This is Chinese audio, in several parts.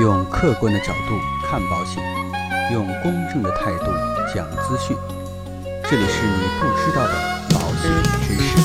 用客观的角度看保险，用公正的态度讲资讯。这里是你不知道的保险知识。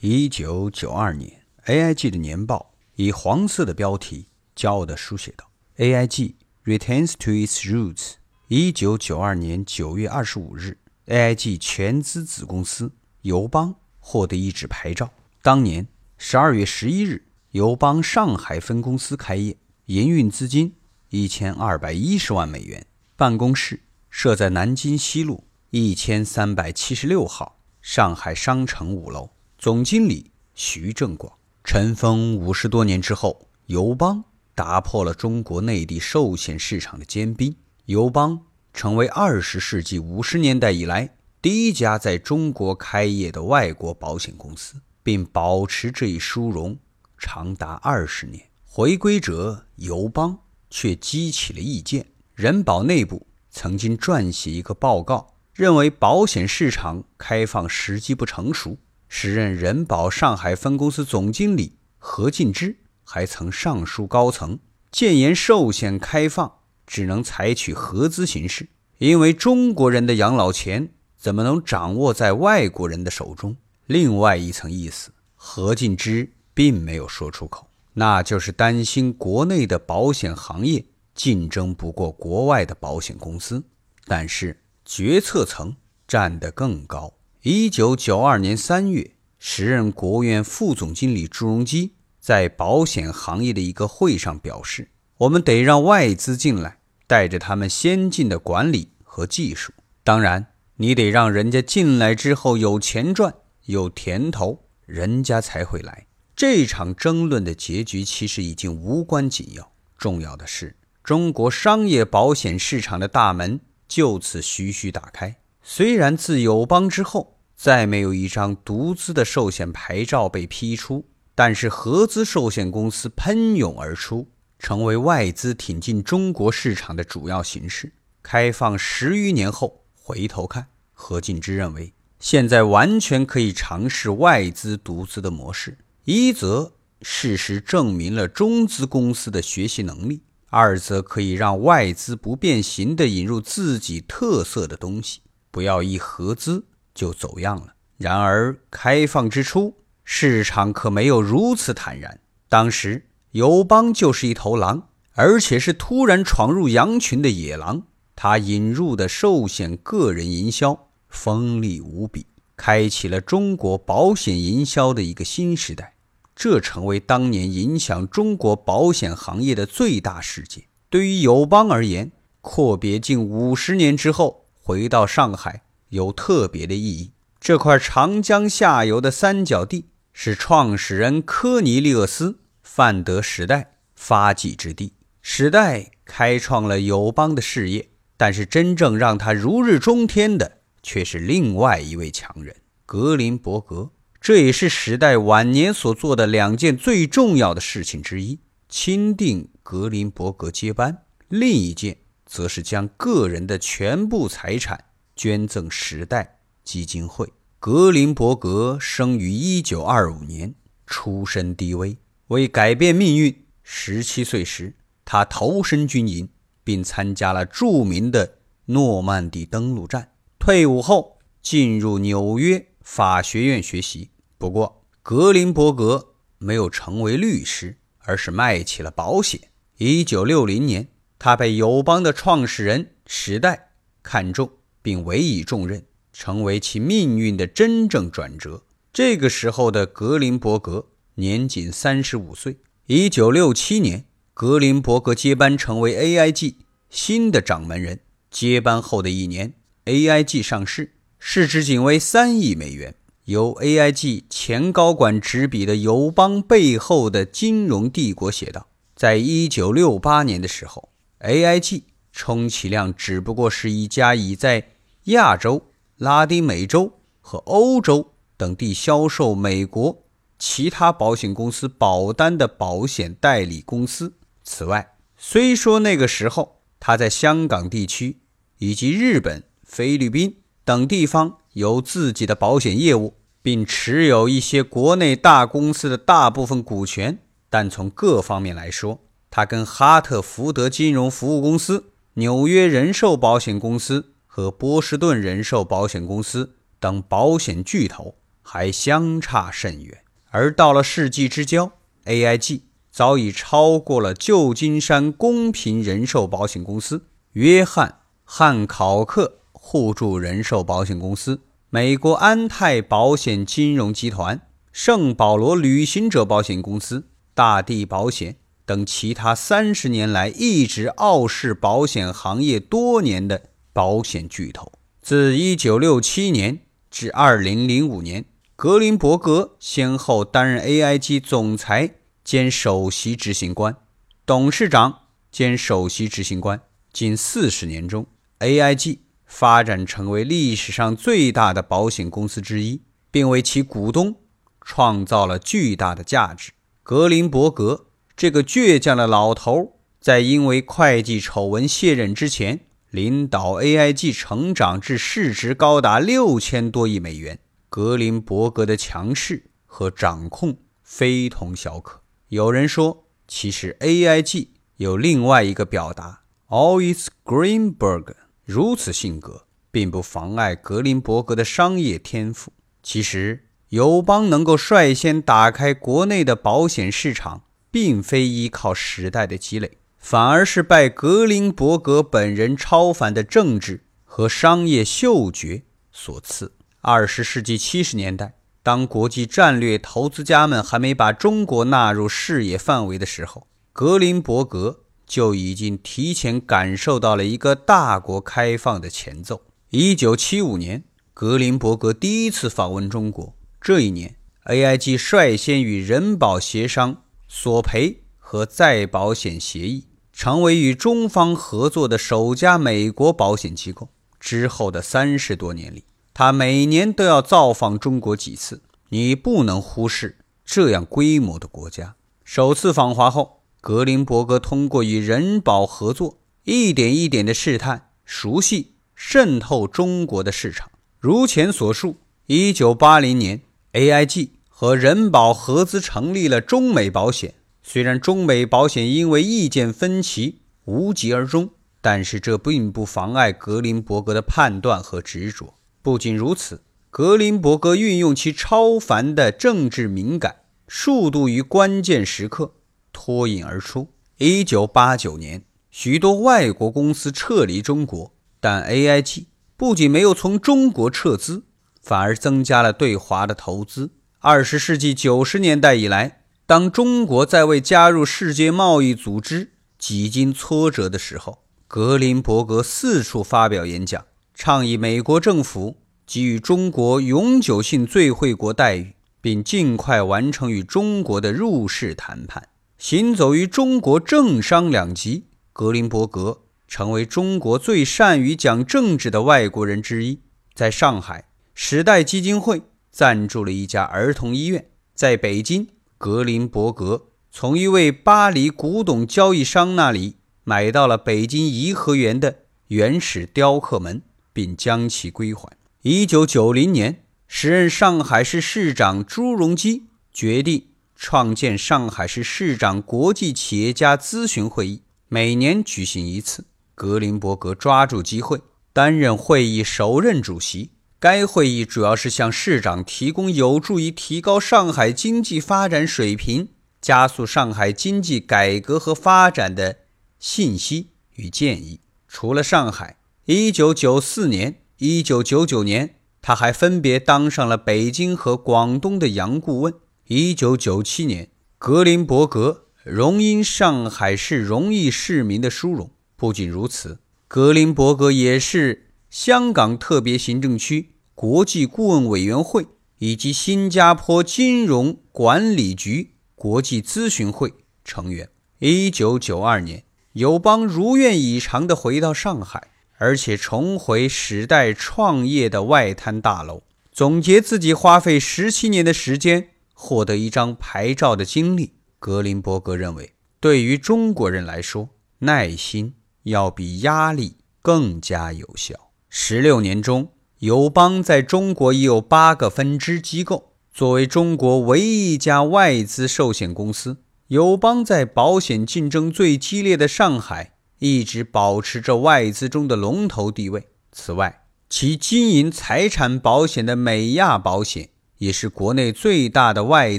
一九九二年，AIG 的年报以黄色的标题骄傲地书写道：“AIG returns to its roots。”一九九二年九月二十五日，AIG 全资子公司友邦获得一纸牌照。当年十二月十一日，友邦上海分公司开业，营运资金一千二百一十万美元，办公室设在南京西路一千三百七十六号上海商城五楼。总经理徐正广。尘封五十多年之后，友邦打破了中国内地寿险市场的坚冰，友邦成为二十世纪五十年代以来第一家在中国开业的外国保险公司，并保持这一殊荣长达二十年。回归者友邦却激起了意见，人保内部曾经撰写一个报告，认为保险市场开放时机不成熟。时任人保上海分公司总经理何进之还曾上书高层，建言寿险开放只能采取合资形式，因为中国人的养老钱怎么能掌握在外国人的手中？另外一层意思，何进之并没有说出口，那就是担心国内的保险行业竞争不过国外的保险公司。但是决策层站得更高。一九九二年三月，时任国务院副总经理朱镕基在保险行业的一个会上表示：“我们得让外资进来，带着他们先进的管理和技术。当然，你得让人家进来之后有钱赚、有甜头，人家才会来。”这场争论的结局其实已经无关紧要，重要的是，中国商业保险市场的大门就此徐徐打开。虽然自友邦之后，再没有一张独资的寿险牌照被批出，但是合资寿险公司喷涌而出，成为外资挺进中国市场的主要形式。开放十余年后，回头看，何进之认为，现在完全可以尝试外资独资的模式。一则事实证明了中资公司的学习能力；二则可以让外资不变形地引入自己特色的东西，不要一合资。就走样了。然而，开放之初，市场可没有如此坦然。当时，友邦就是一头狼，而且是突然闯入羊群的野狼。他引入的寿险个人营销锋利无比，开启了中国保险营销的一个新时代。这成为当年影响中国保险行业的最大事件。对于友邦而言，阔别近五十年之后，回到上海。有特别的意义。这块长江下游的三角地是创始人科尼利厄斯·范德时代发迹之地。时代开创了友邦的事业，但是真正让他如日中天的却是另外一位强人——格林伯格。这也是时代晚年所做的两件最重要的事情之一：钦定格林伯格接班，另一件则是将个人的全部财产。捐赠时代基金会。格林伯格生于一九二五年，出身低微。为改变命运，十七岁时他投身军营，并参加了著名的诺曼底登陆战。退伍后，进入纽约法学院学习。不过，格林伯格没有成为律师，而是卖起了保险。一九六零年，他被友邦的创始人史代看中。并委以重任，成为其命运的真正转折。这个时候的格林伯格年仅三十五岁。一九六七年，格林伯格接班成为 AIG 新的掌门人。接班后的一年，AIG 上市，市值仅为三亿美元。由 AIG 前高管执笔的友邦背后的金融帝国写道：“在一九六八年的时候，AIG 充其量只不过是一家已在亚洲、拉丁美洲和欧洲等地销售美国其他保险公司保单的保险代理公司。此外，虽说那个时候他在香港地区以及日本、菲律宾等地方有自己的保险业务，并持有一些国内大公司的大部分股权。但从各方面来说，他跟哈特福德金融服务公司、纽约人寿保险公司和波士顿人寿保险公司等保险巨头还相差甚远。而到了世纪之交，AIG 早已超过了旧金山公平人寿保险公司、约翰汉考克互助人寿保险公司、美国安泰保险金融集团、圣保罗旅行者保险公司、大地保险等其他三十年来一直傲视保险行业多年的保险巨头。自1967年至2005年。格林伯格先后担任 AIG 总裁兼首席执行官、董事长兼首席执行官。近四十年中，AIG 发展成为历史上最大的保险公司之一，并为其股东创造了巨大的价值。格林伯格这个倔强的老头，在因为会计丑闻卸任之前，领导 AIG 成长至市值高达六千多亿美元。格林伯格的强势和掌控非同小可。有人说，其实 AIG 有另外一个表达，Always Greenberg。如此性格并不妨碍格林伯格的商业天赋。其实，友邦能够率先打开国内的保险市场，并非依靠时代的积累，反而是拜格林伯格本人超凡的政治和商业嗅觉所赐。二十世纪七十年代，当国际战略投资家们还没把中国纳入视野范围的时候，格林伯格就已经提前感受到了一个大国开放的前奏。一九七五年，格林伯格第一次访问中国，这一年，AIG 率先与人保协商索赔和再保险协议，成为与中方合作的首家美国保险机构。之后的三十多年里，他每年都要造访中国几次，你不能忽视这样规模的国家。首次访华后，格林伯格通过与人保合作，一点一点的试探、熟悉、渗透中国的市场。如前所述，一九八零年，AIG 和人保合资成立了中美保险。虽然中美保险因为意见分歧无疾而终，但是这并不妨碍格林伯格的判断和执着。不仅如此，格林伯格运用其超凡的政治敏感，数度于关键时刻脱颖而出。一九八九年，许多外国公司撤离中国，但 AIG 不仅没有从中国撤资，反而增加了对华的投资。二十世纪九十年代以来，当中国在为加入世界贸易组织几经挫折的时候，格林伯格四处发表演讲。倡议美国政府给予中国永久性最惠国待遇，并尽快完成与中国的入世谈判。行走于中国政商两极，格林伯格成为中国最善于讲政治的外国人之一。在上海，时代基金会赞助了一家儿童医院；在北京，格林伯格从一位巴黎古董交易商那里买到了北京颐和园的原始雕刻门。并将其归还。一九九零年，时任上海市市长朱镕基决定创建上海市市长国际企业家咨询会议，每年举行一次。格林伯格抓住机会，担任会议首任主席。该会议主要是向市长提供有助于提高上海经济发展水平、加速上海经济改革和发展的信息与建议。除了上海。一九九四年、一九九九年，他还分别当上了北京和广东的洋顾问。一九九七年，格林伯格荣膺上海市荣誉市民的殊荣。不仅如此，格林伯格也是香港特别行政区国际顾问委员会以及新加坡金融管理局国际咨询会成员。一九九二年，友邦如愿以偿地回到上海。而且重回时代创业的外滩大楼，总结自己花费十七年的时间获得一张牌照的经历。格林伯格认为，对于中国人来说，耐心要比压力更加有效。十六年中，友邦在中国已有八个分支机构。作为中国唯一一家外资寿险公司，友邦在保险竞争最激烈的上海，一直保持着外资中的龙头地位。此外，其经营财产保险的美亚保险，也是国内最大的外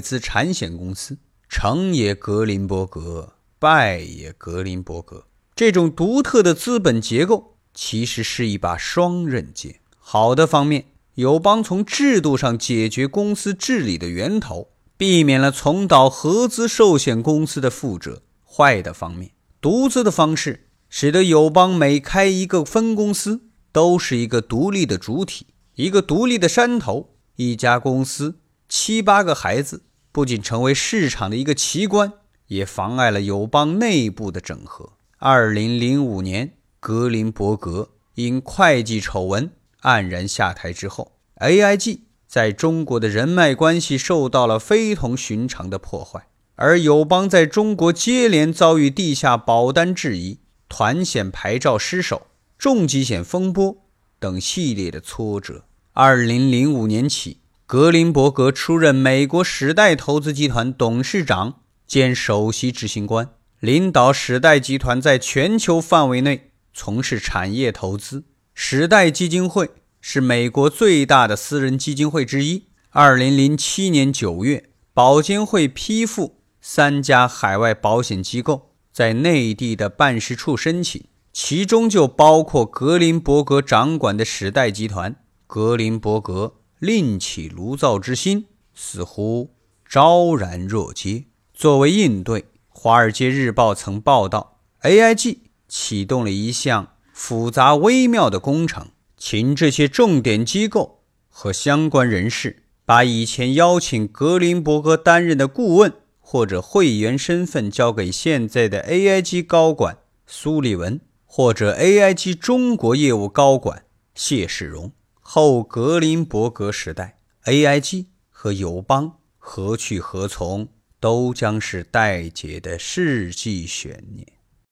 资产险公司。成也格林伯格，败也格林伯格。这种独特的资本结构，其实是一把双刃剑。好的方面，友邦从制度上解决公司治理的源头，避免了重蹈合资寿险公司的覆辙。坏的方面，独资的方式使得友邦每开一个分公司，都是一个独立的主体，一个独立的山头。一家公司七八个孩子，不仅成为市场的一个奇观，也妨碍了友邦内部的整合。二零零五年，格林伯格因会计丑闻。黯然下台之后，AIG 在中国的人脉关系受到了非同寻常的破坏，而友邦在中国接连遭遇地下保单质疑、团险牌照失守、重疾险风波等系列的挫折。二零零五年起，格林伯格出任美国时代投资集团董事长兼首席执行官，领导时代集团在全球范围内从事产业投资。时代基金会是美国最大的私人基金会之一。二零零七年九月，保监会批复三家海外保险机构在内地的办事处申请，其中就包括格林伯格掌管的时代集团。格林伯格另起炉灶之心似乎昭然若揭。作为应对，《华尔街日报》曾报道，AIG 启动了一项。复杂微妙的工程，请这些重点机构和相关人士把以前邀请格林伯格担任的顾问或者会员身份交给现在的 AIG 高管苏利文，或者 AIG 中国业务高管谢世荣。后格林伯格时代，AIG 和友邦何去何从，都将是待解的世纪悬念。